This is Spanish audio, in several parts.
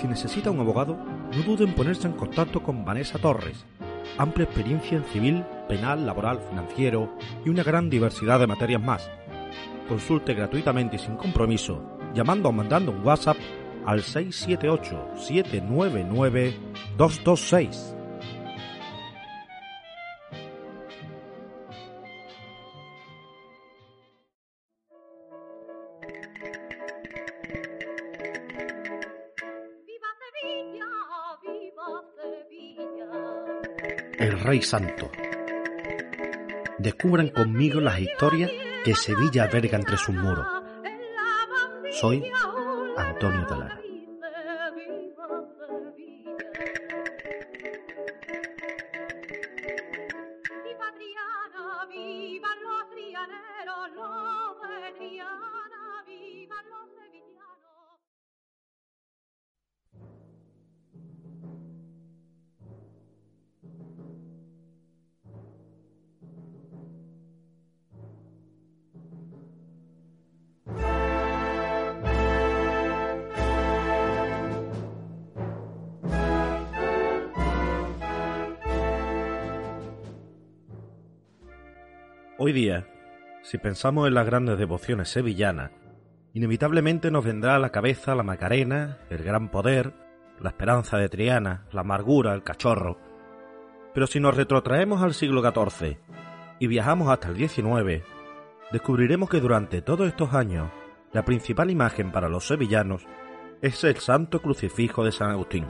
Si necesita un abogado, no dude en ponerse en contacto con Vanessa Torres. Amplia experiencia en civil, penal, laboral, financiero y una gran diversidad de materias más. Consulte gratuitamente y sin compromiso, llamando o mandando un WhatsApp al 678-799-226. El Rey Santo. Descubran conmigo las historias que Sevilla alberga entre sus muros. Soy Antonio Talara. Si pensamos en las grandes devociones sevillanas, inevitablemente nos vendrá a la cabeza la Macarena, el Gran Poder, la Esperanza de Triana, la Amargura, el Cachorro. Pero si nos retrotraemos al siglo XIV y viajamos hasta el XIX, descubriremos que durante todos estos años la principal imagen para los sevillanos es el Santo Crucifijo de San Agustín.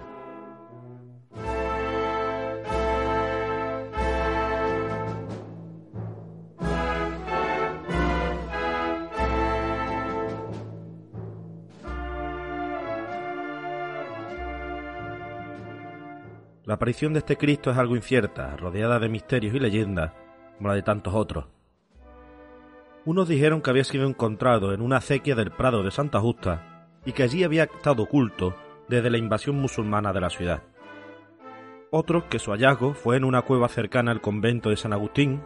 La aparición de este Cristo es algo incierta, rodeada de misterios y leyendas, como la de tantos otros. Unos dijeron que había sido encontrado en una acequia del Prado de Santa Justa y que allí había estado oculto desde la invasión musulmana de la ciudad. Otros que su hallazgo fue en una cueva cercana al convento de San Agustín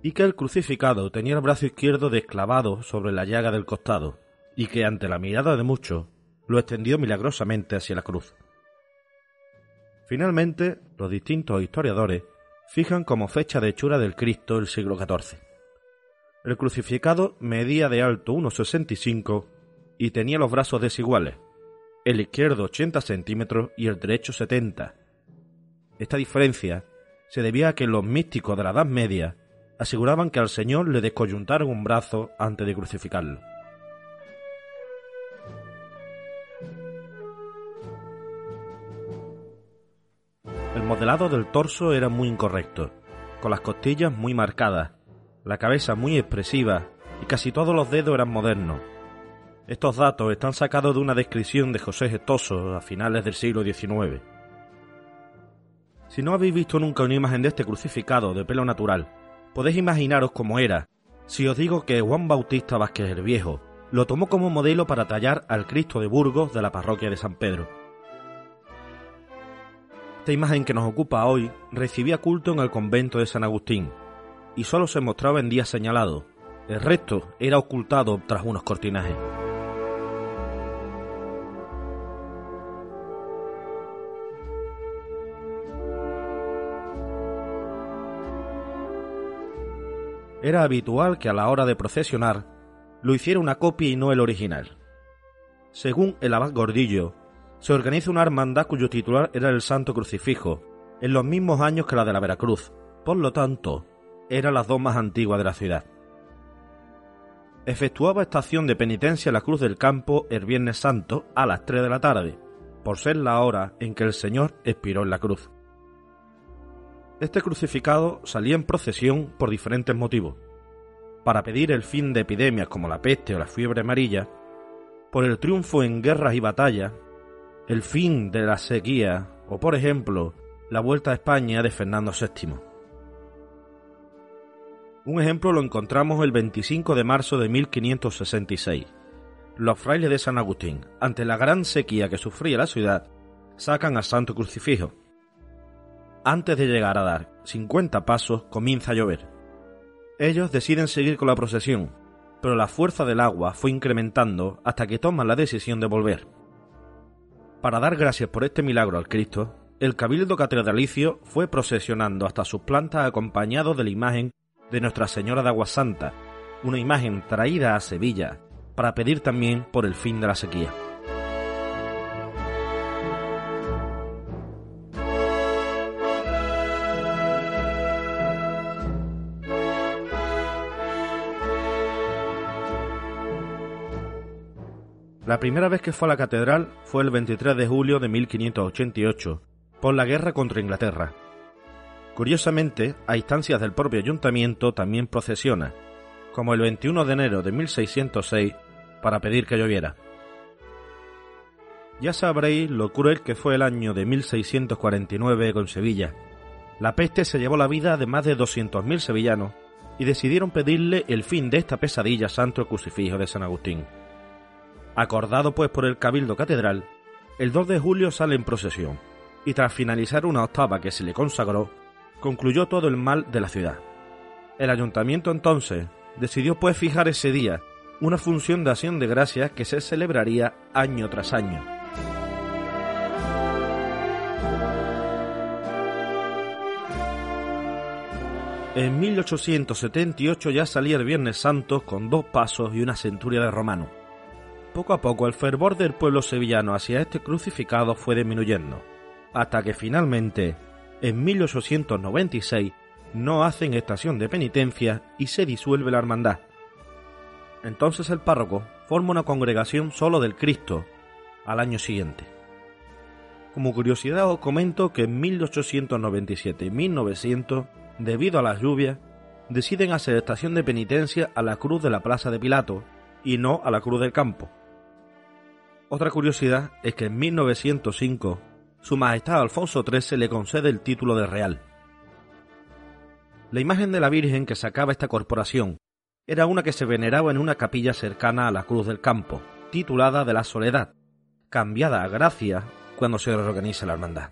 y que el crucificado tenía el brazo izquierdo desclavado sobre la llaga del costado y que ante la mirada de muchos lo extendió milagrosamente hacia la cruz. Finalmente, los distintos historiadores fijan como fecha de hechura del Cristo el siglo XIV. El crucificado medía de alto 1,65 y tenía los brazos desiguales, el izquierdo 80 centímetros y el derecho 70. Esta diferencia se debía a que los místicos de la Edad Media aseguraban que al Señor le descoyuntaron un brazo antes de crucificarlo. El modelado del torso era muy incorrecto, con las costillas muy marcadas, la cabeza muy expresiva y casi todos los dedos eran modernos. Estos datos están sacados de una descripción de José Gestoso a finales del siglo XIX. Si no habéis visto nunca una imagen de este crucificado de pelo natural, podéis imaginaros cómo era, si os digo que Juan Bautista Vázquez el Viejo lo tomó como modelo para tallar al Cristo de Burgos de la parroquia de San Pedro. Esta imagen que nos ocupa hoy recibía culto en el convento de San Agustín y solo se mostraba en días señalados. El resto era ocultado tras unos cortinajes. Era habitual que a la hora de procesionar lo hiciera una copia y no el original. Según el abad Gordillo, se organiza una hermandad cuyo titular era el Santo Crucifijo, en los mismos años que la de la Veracruz, por lo tanto, era las dos más antiguas de la ciudad. Efectuaba estación de penitencia en la Cruz del Campo el Viernes Santo a las 3 de la tarde, por ser la hora en que el Señor expiró en la cruz. Este crucificado salía en procesión por diferentes motivos. Para pedir el fin de epidemias como la peste o la fiebre amarilla, por el triunfo en guerras y batallas, el fin de la sequía o, por ejemplo, la vuelta a España de Fernando VII. Un ejemplo lo encontramos el 25 de marzo de 1566. Los frailes de San Agustín, ante la gran sequía que sufría la ciudad, sacan a Santo Crucifijo. Antes de llegar a dar 50 pasos, comienza a llover. Ellos deciden seguir con la procesión, pero la fuerza del agua fue incrementando hasta que toman la decisión de volver. Para dar gracias por este milagro al Cristo, el cabildo catedralicio fue procesionando hasta sus plantas acompañado de la imagen de Nuestra Señora de Agua Santa, una imagen traída a Sevilla para pedir también por el fin de la sequía. La primera vez que fue a la catedral fue el 23 de julio de 1588, por la guerra contra Inglaterra. Curiosamente, a instancias del propio ayuntamiento también procesiona, como el 21 de enero de 1606, para pedir que lloviera. Ya sabréis lo cruel que fue el año de 1649 con Sevilla. La peste se llevó la vida de más de 200.000 sevillanos y decidieron pedirle el fin de esta pesadilla santo crucifijo de San Agustín. Acordado pues por el Cabildo Catedral, el 2 de julio sale en procesión, y tras finalizar una octava que se le consagró, concluyó todo el mal de la ciudad. El ayuntamiento entonces decidió pues fijar ese día una función de acción de gracias que se celebraría año tras año. En 1878 ya salía el Viernes Santo con dos pasos y una centuria de romano poco a poco el fervor del pueblo sevillano hacia este crucificado fue disminuyendo, hasta que finalmente, en 1896, no hacen estación de penitencia y se disuelve la hermandad. Entonces el párroco forma una congregación solo del Cristo al año siguiente. Como curiosidad os comento que en 1897 y 1900, debido a las lluvias, deciden hacer estación de penitencia a la cruz de la Plaza de Pilato y no a la cruz del campo, otra curiosidad es que en 1905 Su Majestad Alfonso XIII le concede el título de real. La imagen de la Virgen que sacaba esta corporación era una que se veneraba en una capilla cercana a la Cruz del Campo, titulada de la Soledad, cambiada a Gracia cuando se reorganiza la hermandad.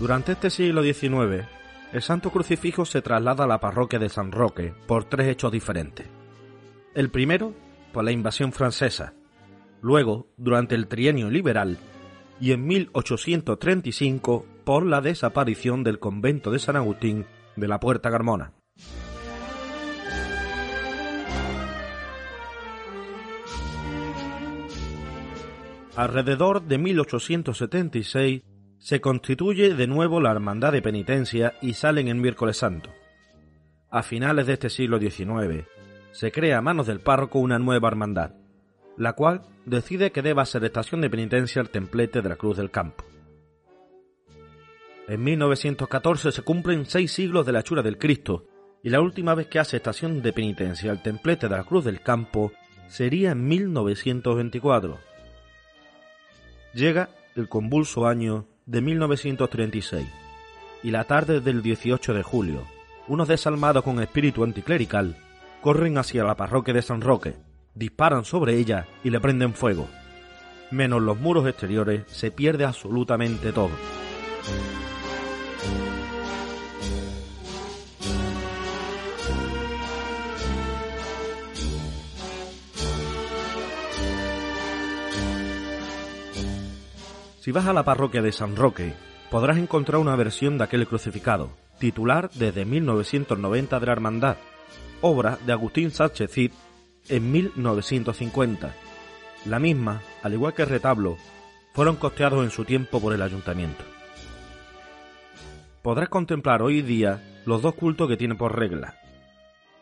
Durante este siglo XIX, el Santo Crucifijo se traslada a la parroquia de San Roque por tres hechos diferentes. El primero, por la invasión francesa, luego, durante el trienio liberal, y en 1835 por la desaparición del convento de San Agustín de la Puerta Carmona. Alrededor de 1876 se constituye de nuevo la Hermandad de Penitencia y salen en miércoles santo. A finales de este siglo XIX, se crea a manos del párroco una nueva hermandad, la cual decide que deba ser estación de penitencia el templete de la Cruz del Campo. En 1914 se cumplen seis siglos de la hechura del Cristo, y la última vez que hace estación de penitencia el templete de la Cruz del Campo sería en 1924. Llega el convulso año de 1936 y la tarde del 18 de julio, unos desalmados con espíritu anticlerical corren hacia la parroquia de San Roque, disparan sobre ella y le prenden fuego. Menos los muros exteriores se pierde absolutamente todo. Si vas a la parroquia de San Roque, podrás encontrar una versión de aquel crucificado, titular desde 1990 de la Hermandad, obra de Agustín Sánchez Cid en 1950. La misma, al igual que el retablo, fueron costeados en su tiempo por el ayuntamiento. Podrás contemplar hoy día los dos cultos que tiene por regla.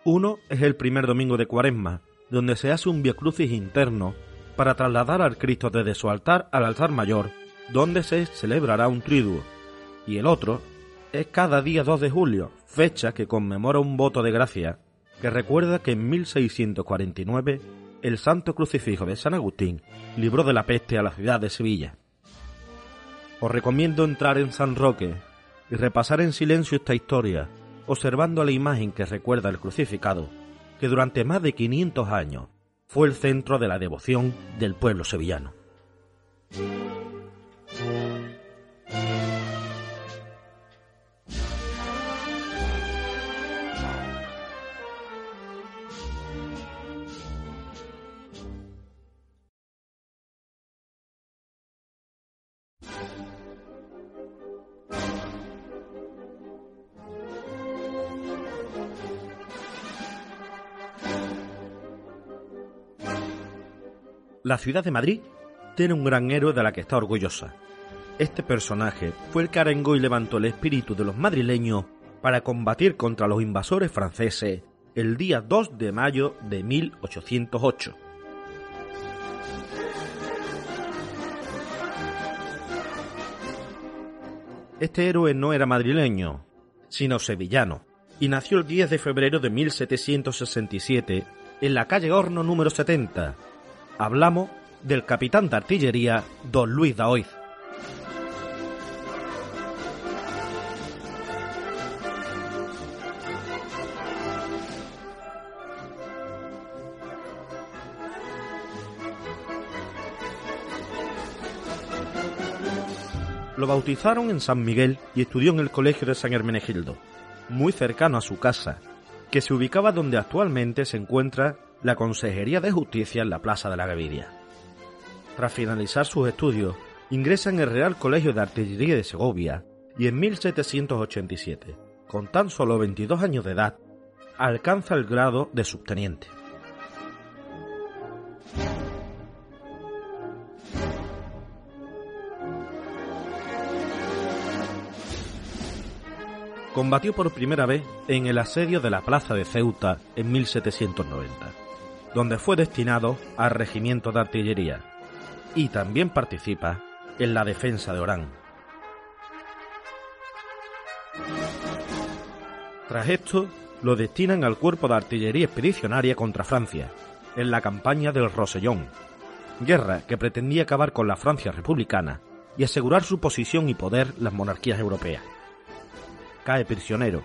Uno es el primer domingo de Cuaresma, donde se hace un crucis interno para trasladar al Cristo desde su altar al altar mayor, donde se celebrará un triduo, y el otro es cada día 2 de julio, fecha que conmemora un voto de gracia, que recuerda que en 1649 el santo crucifijo de San Agustín libró de la peste a la ciudad de Sevilla. Os recomiendo entrar en San Roque y repasar en silencio esta historia, observando la imagen que recuerda el crucificado, que durante más de 500 años fue el centro de la devoción del pueblo sevillano. La ciudad de Madrid tiene un gran héroe de la que está orgullosa. Este personaje fue el que arengó y levantó el espíritu de los madrileños para combatir contra los invasores franceses el día 2 de mayo de 1808. Este héroe no era madrileño, sino sevillano, y nació el 10 de febrero de 1767 en la calle Horno número 70, hablamos del capitán de artillería don Luis Daoiz. Lo bautizaron en San Miguel y estudió en el colegio de San Hermenegildo, muy cercano a su casa, que se ubicaba donde actualmente se encuentra la Consejería de Justicia en la Plaza de la Gavidia. Tras finalizar sus estudios, ingresa en el Real Colegio de Artillería de Segovia y en 1787, con tan solo 22 años de edad, alcanza el grado de subteniente. Combatió por primera vez en el asedio de la plaza de Ceuta en 1790 donde fue destinado al regimiento de artillería, y también participa en la defensa de Orán. Tras esto, lo destinan al cuerpo de artillería expedicionaria contra Francia, en la campaña del Rosellón, guerra que pretendía acabar con la Francia republicana y asegurar su posición y poder las monarquías europeas. Cae prisionero,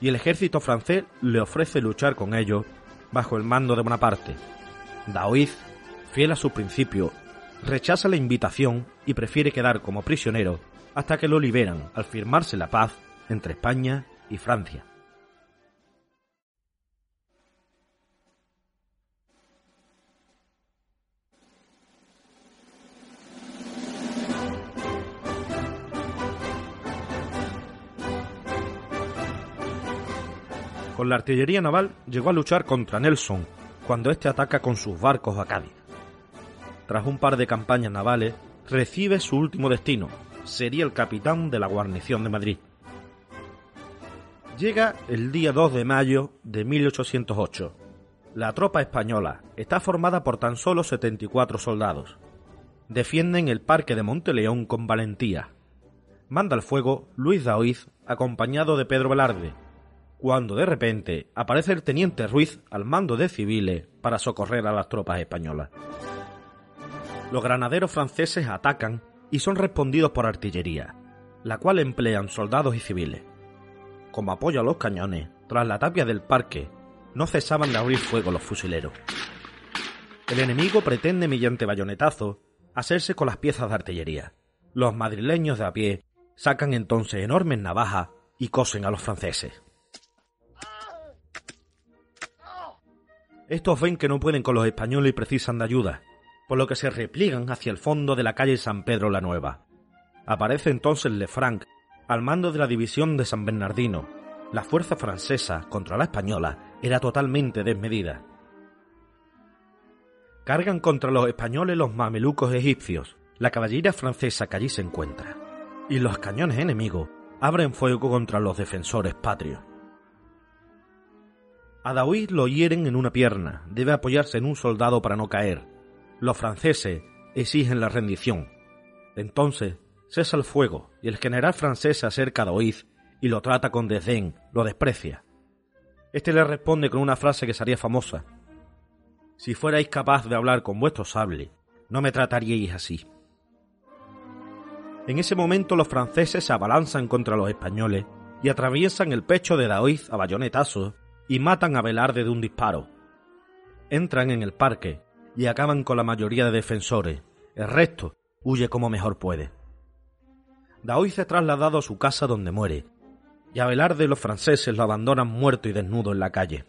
y el ejército francés le ofrece luchar con ellos bajo el mando de Bonaparte. Daoiz, fiel a su principio, rechaza la invitación y prefiere quedar como prisionero hasta que lo liberan al firmarse la paz entre España y Francia. Con la artillería naval llegó a luchar contra Nelson cuando éste ataca con sus barcos a Cádiz. Tras un par de campañas navales, recibe su último destino, sería el capitán de la guarnición de Madrid. Llega el día 2 de mayo de 1808. La tropa española está formada por tan solo 74 soldados. Defienden el parque de Monteleón con valentía. Manda al fuego Luis Daoiz acompañado de Pedro Velarde, cuando de repente aparece el teniente Ruiz al mando de civiles para socorrer a las tropas españolas. Los granaderos franceses atacan y son respondidos por artillería, la cual emplean soldados y civiles. Como apoyo a los cañones, tras la tapia del parque, no cesaban de abrir fuego los fusileros. El enemigo pretende mediante bayonetazo hacerse con las piezas de artillería. Los madrileños de a pie sacan entonces enormes navajas y cosen a los franceses. Estos ven que no pueden con los españoles y precisan de ayuda, por lo que se repliegan hacia el fondo de la calle San Pedro la Nueva. Aparece entonces Lefranc, al mando de la división de San Bernardino. La fuerza francesa contra la española era totalmente desmedida. Cargan contra los españoles los mamelucos egipcios, la caballería francesa que allí se encuentra, y los cañones enemigos abren fuego contra los defensores patrios. A lo hieren en una pierna, debe apoyarse en un soldado para no caer. Los franceses exigen la rendición. Entonces cesa el fuego y el general francés se acerca a Daoiz y lo trata con desdén, lo desprecia. Este le responde con una frase que sería famosa. Si fuerais capaz de hablar con vuestro sable, no me trataríais así. En ese momento los franceses se abalanzan contra los españoles y atraviesan el pecho de Daoiz a bayonetazos y matan a Velarde de un disparo. Entran en el parque y acaban con la mayoría de defensores. El resto huye como mejor puede. Daoiz es trasladado a su casa donde muere, y a Velarde los franceses lo abandonan muerto y desnudo en la calle.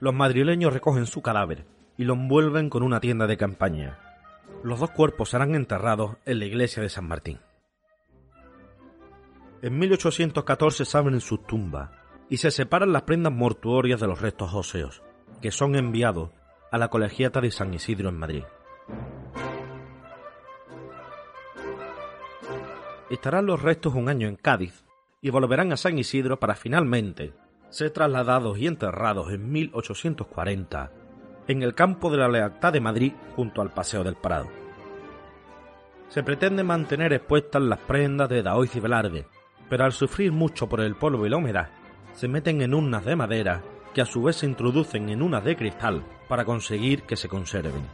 Los madrileños recogen su cadáver y lo envuelven con una tienda de campaña. Los dos cuerpos serán enterrados en la iglesia de San Martín. En 1814 se abren sus tumbas y se separan las prendas mortuorias de los restos óseos, que son enviados a la colegiata de San Isidro en Madrid. Estarán los restos un año en Cádiz y volverán a San Isidro para finalmente ser trasladados y enterrados en 1840 en el campo de la Lealtad de Madrid junto al Paseo del Prado. Se pretende mantener expuestas las prendas de Daoiz y Velarde, pero al sufrir mucho por el polvo y la humedad, se meten en urnas de madera que a su vez se introducen en unas de cristal para conseguir que se conserven.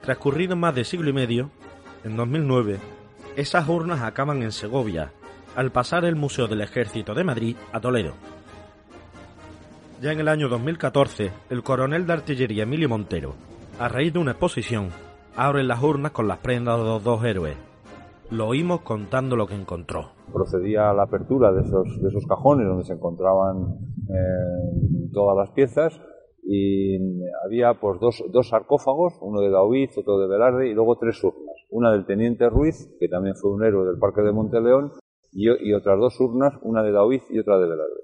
Transcurrido más de siglo y medio, en 2009, esas urnas acaban en Segovia, al pasar el Museo del Ejército de Madrid a Toledo. Ya en el año 2014, el coronel de artillería Emilio Montero, a raíz de una exposición, abre las urnas con las prendas de los dos héroes. Lo oímos contando lo que encontró. Procedía a la apertura de esos, de esos cajones donde se encontraban eh, todas las piezas y había pues dos, dos sarcófagos, uno de Daoiz, otro de Velarde y luego tres urnas. Una del teniente Ruiz, que también fue un héroe del Parque de Monteleón, y, otras dos urnas, una de Daoiz y otra de Velarde.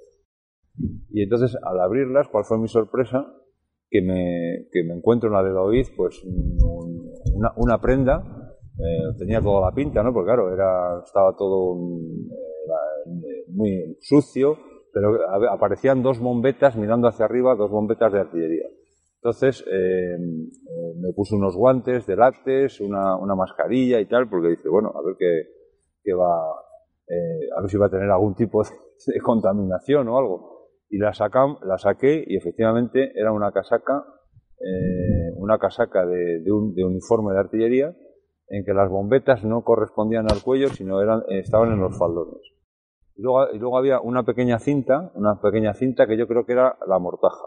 Y entonces, al abrirlas, ¿cuál fue mi sorpresa? Que me, que me encuentro en la de Daoiz, pues una, una prenda, eh, tenía toda la pinta, ¿no? Porque claro, era, estaba todo eh, muy sucio, pero aparecían dos bombetas mirando hacia arriba, dos bombetas de artillería. Entonces eh, me puse unos guantes de látex, una, mascarilla y tal, porque dice, bueno, a ver qué, qué va, eh, a ver si va a tener algún tipo de, contaminación o algo y la, sacam, la saqué y efectivamente era una casaca, eh, una casaca de, de, un, de, uniforme de artillería en que las bombetas no correspondían al cuello, sino eran, estaban en los faldones. Y luego, había una pequeña cinta, una pequeña cinta que yo creo que era la mortaja.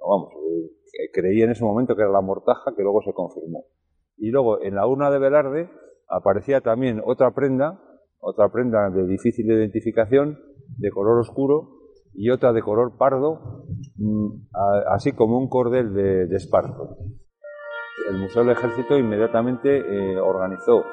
Vamos, eh, creí en ese momento que era la mortaja que luego se confirmó. Y luego en la urna de Velarde aparecía también otra prenda, otra prenda de difícil identificación, de color oscuro, y otra de color pardo, mm, así como un cordel de, de esparto. El Museo del Ejército inmediatamente eh, organizó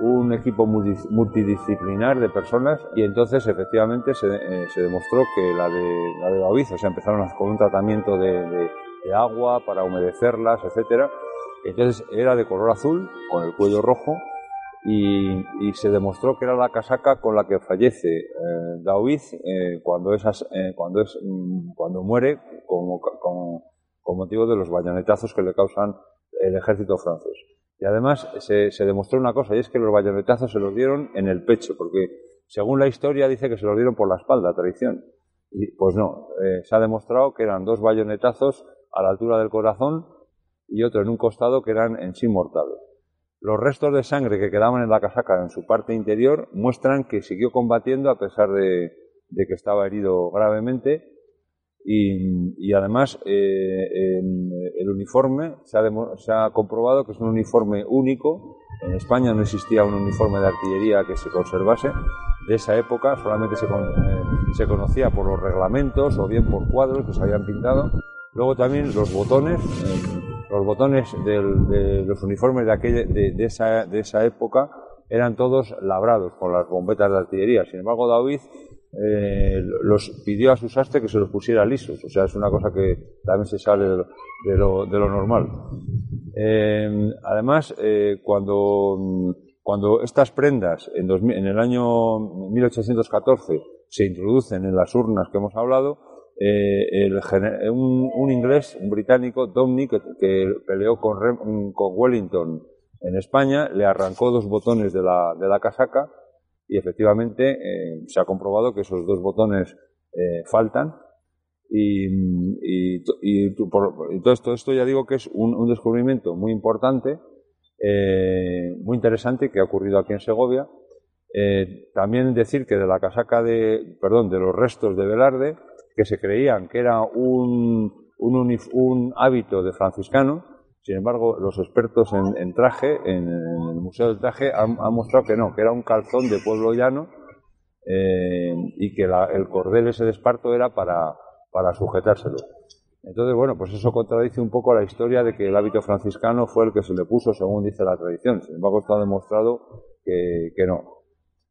un equipo multidisciplinar de personas y entonces efectivamente se, eh, se demostró que la de, la de Baviz, o sea, empezaron con un tratamiento de, agua para humedecerlas, etcétera. Entonces era de color azul, con el cuello rojo, y, y, se demostró que era la casaca con la que fallece eh, Daoiz eh, cuando, esas, eh, cuando, es, mm, cuando muere como, con, con, motivo de los bayonetazos que le causan el ejército francés. Y además se, se, demostró una cosa, y es que los bayonetazos se los dieron en el pecho, porque según la historia dice que se los dieron por la espalda, traición. Y pues no, eh, se ha demostrado que eran dos bayonetazos a la altura del corazón y otro en un costado que eran en sí mortales. Los restos de sangre que quedaban en la casaca en su parte interior muestran que siguió combatiendo a pesar de, de que estaba herido gravemente y, y además eh, en el uniforme se ha, se ha, comprobado que es un uniforme único. En España no existía un uniforme de artillería que se conservase de esa época, solamente se, con, eh, se conocía por los reglamentos o bien por cuadros que se habían pintado. Luego también los botones. Eh, los botones del, de los uniformes de, aquella, de, de, esa, de, esa, época eran todos labrados con las bombetas de artillería. Sin embargo, David eh, los pidió a su sastre que se los pusiera lisos. O sea, es una cosa que también se sale de lo, normal. Eh, además, eh, cuando, cuando estas prendas en, 2000, en el año 1814 se introducen en las urnas que hemos hablado, un, inglés, un británico, Dominic, que, peleó con, con, Wellington en España, le arrancó dos botones de la, de la casaca y efectivamente eh, se ha comprobado que esos dos botones eh, faltan y, y, y, todo, esto, esto ya digo que es un, un descubrimiento muy importante, muy interesante que ha ocurrido aquí en Segovia. también decir que de la casaca de, perdón, de los restos de Velarde, que se creían que era un, un, hábito de franciscano. Sin embargo, los expertos en, traje, en, el Museo del Traje, han, mostrado que no, que era un calzón de pueblo llano eh, y que el cordel ese de esparto era para, para sujetárselo. Entonces, bueno, pues eso contradice un poco la historia de que el hábito franciscano fue el que se le puso según dice la tradición. Sin embargo, está demostrado que, no.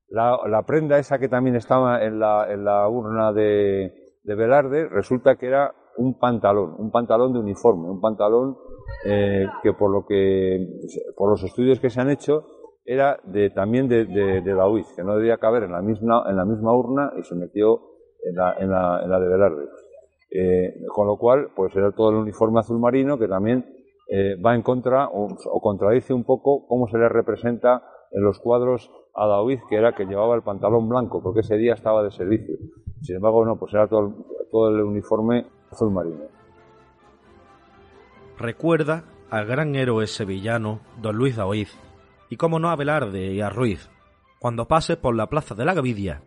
La, la, prenda esa que también estaba en la, en la urna de, de Velarde resulta que era un pantalón, un pantalón de uniforme, un pantalón eh, que por lo que por los estudios que se han hecho era de también de, de, de que no debía caber en la misma en la misma urna y se metió en la, en la, en la de Velarde. Eh, con lo cual, pues era todo el uniforme azul marino que también eh, va en contra o, contradice un poco cómo se le representa en los cuadros a David, que era que llevaba el pantalón blanco, porque ese día estaba de servicio. Sin embargo, no, pues era todo, todo el uniforme azul marino. Recuerda al gran héroe sevillano, don Luis Daoiz, y como no a Velarde y a Ruiz, cuando pases por la plaza de la Gavidia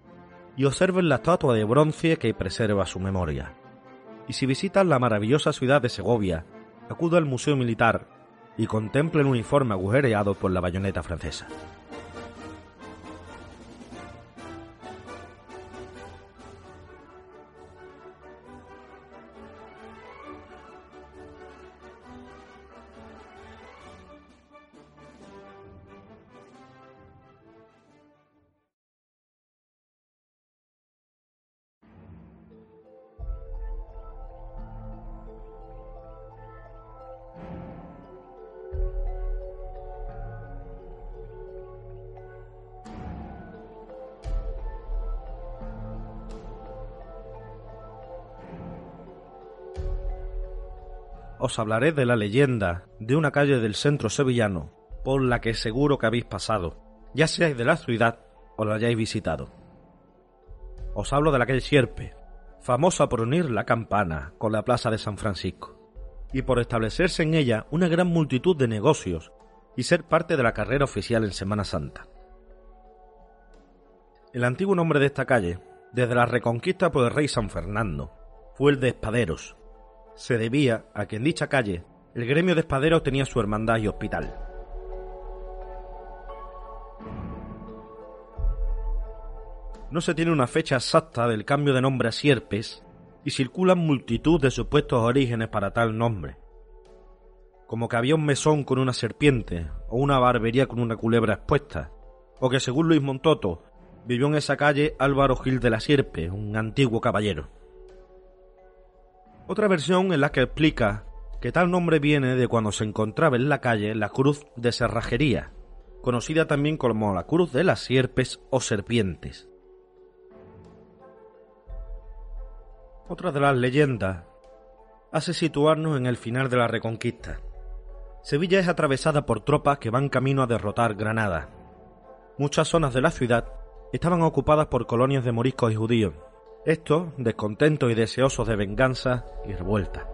y observes la estatua de bronce que preserva su memoria. Y si visitas la maravillosa ciudad de Segovia, acude al Museo Militar y contemple el uniforme agujereado por la bayoneta francesa. Os hablaré de la leyenda de una calle del centro sevillano por la que seguro que habéis pasado, ya seáis de la ciudad o la hayáis visitado. Os hablo de la calle Sierpe, famosa por unir la campana con la plaza de San Francisco, y por establecerse en ella una gran multitud de negocios y ser parte de la carrera oficial en Semana Santa. El antiguo nombre de esta calle, desde la reconquista por el rey San Fernando, fue el de Espaderos, se debía a que en dicha calle el gremio de espaderos tenía su hermandad y hospital. No se tiene una fecha exacta del cambio de nombre a Sierpes y circulan multitud de supuestos orígenes para tal nombre, como que había un mesón con una serpiente o una barbería con una culebra expuesta, o que según Luis Montoto vivió en esa calle Álvaro Gil de la Sierpe, un antiguo caballero. Otra versión en la que explica que tal nombre viene de cuando se encontraba en la calle la cruz de cerrajería, conocida también como la cruz de las sierpes o serpientes. Otra de las leyendas hace situarnos en el final de la Reconquista. Sevilla es atravesada por tropas que van camino a derrotar Granada. Muchas zonas de la ciudad estaban ocupadas por colonias de moriscos y judíos, estos descontentos y deseosos de venganza y revuelta.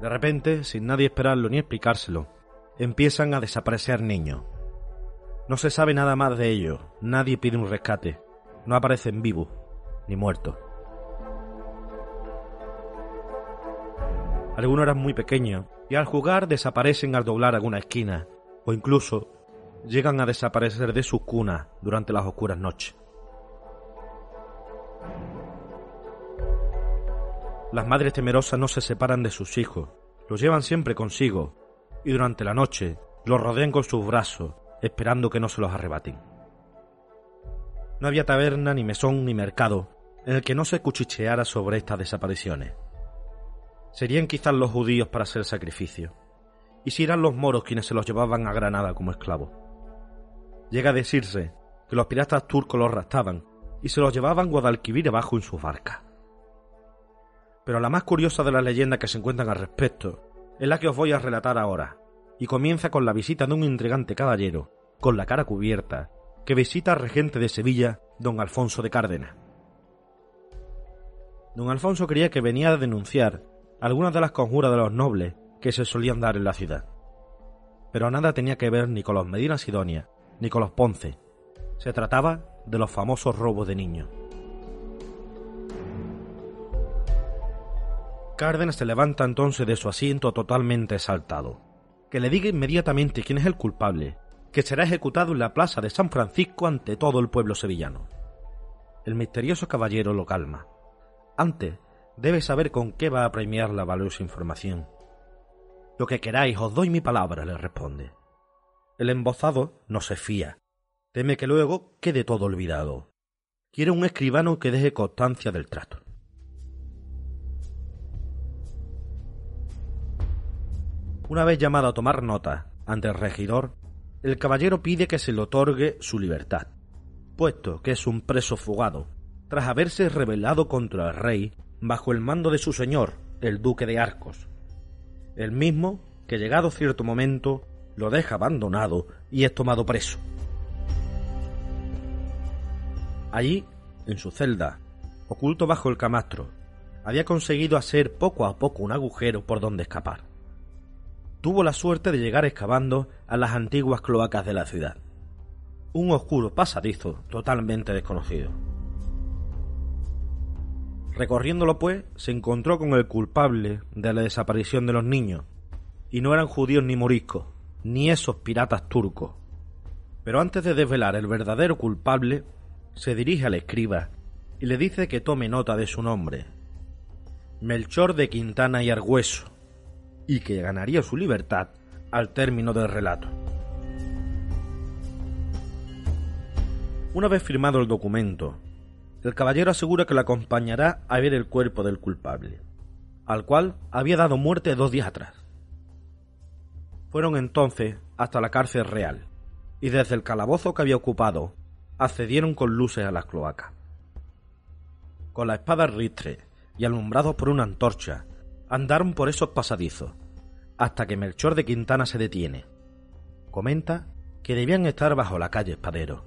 De repente, sin nadie esperarlo ni explicárselo, empiezan a desaparecer niños. No se sabe nada más de ellos, nadie pide un rescate, no aparecen vivos ni muertos. Algunos eran muy pequeños y al jugar desaparecen al doblar alguna esquina o incluso llegan a desaparecer de sus cunas durante las oscuras noches. Las madres temerosas no se separan de sus hijos, los llevan siempre consigo y durante la noche los rodean con sus brazos, esperando que no se los arrebaten. No había taberna, ni mesón, ni mercado en el que no se cuchicheara sobre estas desapariciones. Serían quizás los judíos para hacer sacrificio, y si eran los moros quienes se los llevaban a Granada como esclavos. Llega a decirse que los piratas turcos los raptaban y se los llevaban Guadalquivir abajo en sus barcas. Pero la más curiosa de las leyendas que se encuentran al respecto es la que os voy a relatar ahora, y comienza con la visita de un intrigante caballero, con la cara cubierta, que visita al regente de Sevilla, don Alfonso de Cárdenas. Don Alfonso creía que venía a denunciar algunas de las conjuras de los nobles que se solían dar en la ciudad. Pero nada tenía que ver ni con los Medina Sidonia, ni con los Ponce. Se trataba de los famosos robos de niños. Cárdenas se levanta entonces de su asiento totalmente exaltado. Que le diga inmediatamente quién es el culpable, que será ejecutado en la plaza de San Francisco ante todo el pueblo sevillano. El misterioso caballero lo calma. Antes, debe saber con qué va a premiar la valiosa información. Lo que queráis, os doy mi palabra, le responde. El embozado no se fía. Teme que luego quede todo olvidado. Quiere un escribano que deje constancia del trato. Una vez llamado a tomar nota ante el regidor, el caballero pide que se le otorgue su libertad, puesto que es un preso fugado, tras haberse rebelado contra el rey bajo el mando de su señor, el duque de Arcos, el mismo que llegado cierto momento lo deja abandonado y es tomado preso. Allí, en su celda, oculto bajo el camastro, había conseguido hacer poco a poco un agujero por donde escapar tuvo la suerte de llegar excavando a las antiguas cloacas de la ciudad. Un oscuro pasadizo totalmente desconocido. Recorriéndolo pues, se encontró con el culpable de la desaparición de los niños, y no eran judíos ni moriscos, ni esos piratas turcos. Pero antes de desvelar el verdadero culpable, se dirige al escriba y le dice que tome nota de su nombre. Melchor de Quintana y Argüeso, y que ganaría su libertad al término del relato. Una vez firmado el documento, el caballero asegura que le acompañará a ver el cuerpo del culpable, al cual había dado muerte dos días atrás. Fueron entonces hasta la cárcel real, y desde el calabozo que había ocupado, accedieron con luces a las cloacas. Con la espada ristre y alumbrados por una antorcha, Andaron por esos pasadizos, hasta que Melchor de Quintana se detiene. Comenta que debían estar bajo la calle Espadero.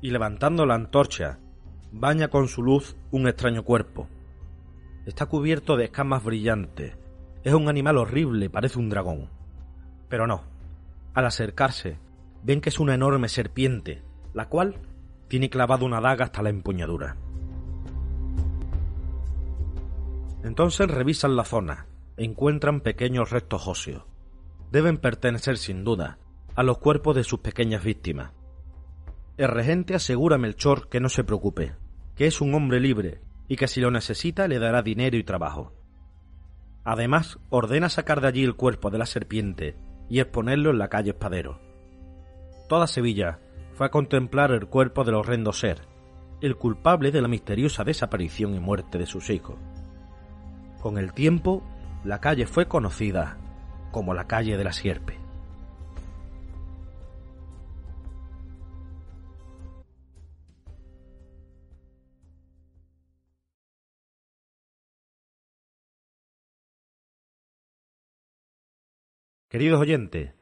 Y levantando la antorcha, baña con su luz un extraño cuerpo. Está cubierto de escamas brillantes. Es un animal horrible, parece un dragón. Pero no. Al acercarse, ven que es una enorme serpiente, la cual tiene clavado una daga hasta la empuñadura. Entonces revisan la zona e encuentran pequeños restos óseos. Deben pertenecer sin duda a los cuerpos de sus pequeñas víctimas. El regente asegura a Melchor que no se preocupe, que es un hombre libre y que si lo necesita le dará dinero y trabajo. Además, ordena sacar de allí el cuerpo de la serpiente y exponerlo en la calle Espadero. Toda Sevilla fue a contemplar el cuerpo del horrendo ser, el culpable de la misteriosa desaparición y muerte de sus hijos. Con el tiempo, la calle fue conocida como la calle de la sierpe. Queridos oyentes,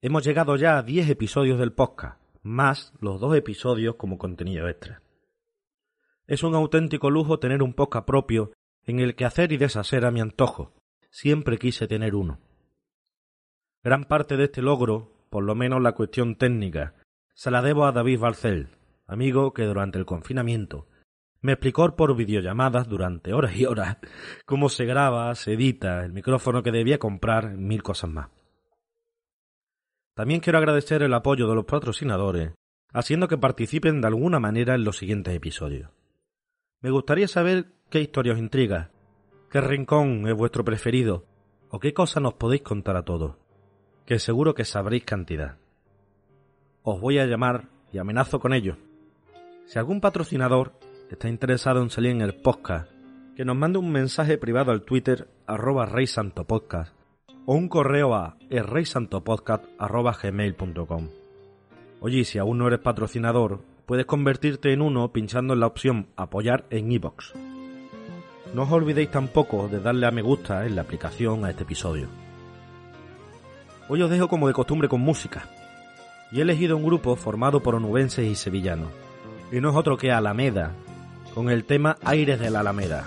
hemos llegado ya a 10 episodios del podcast, más los dos episodios como contenido extra. Es un auténtico lujo tener un podcast propio en el que hacer y deshacer a mi antojo. Siempre quise tener uno. Gran parte de este logro, por lo menos la cuestión técnica, se la debo a David Barcel, amigo que durante el confinamiento me explicó por videollamadas durante horas y horas cómo se graba, se edita, el micrófono que debía comprar, mil cosas más. También quiero agradecer el apoyo de los patrocinadores, haciendo que participen de alguna manera en los siguientes episodios. Me gustaría saber qué historia os intriga, qué rincón es vuestro preferido o qué cosa nos podéis contar a todos, que seguro que sabréis cantidad. Os voy a llamar y amenazo con ello. Si algún patrocinador está interesado en salir en el podcast, que nos mande un mensaje privado al Twitter arroba reysantopodcast o un correo a gmail.com Oye, si aún no eres patrocinador, puedes convertirte en uno pinchando en la opción apoyar en iBox. No os olvidéis tampoco de darle a me gusta en la aplicación a este episodio. Hoy os dejo como de costumbre con música, y he elegido un grupo formado por onubenses y sevillanos, y no es otro que Alameda, con el tema Aires de la Alameda.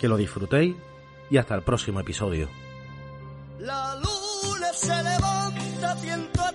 Que lo disfrutéis y hasta el próximo episodio. La luna se levanta tiento